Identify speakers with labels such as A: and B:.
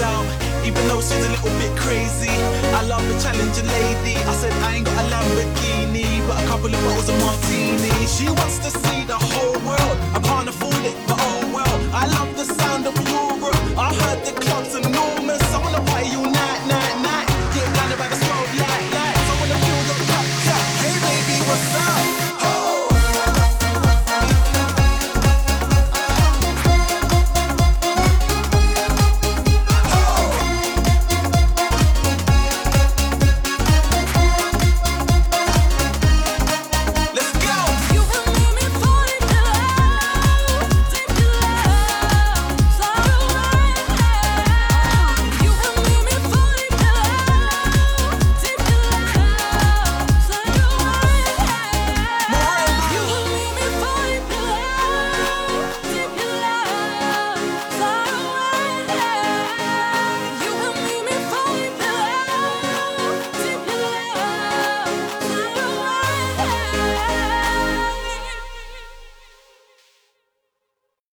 A: out, even though she's a little bit crazy. I love a challenging lady. I said I ain't got a Lamborghini, but a couple of bottles of martini. She wants to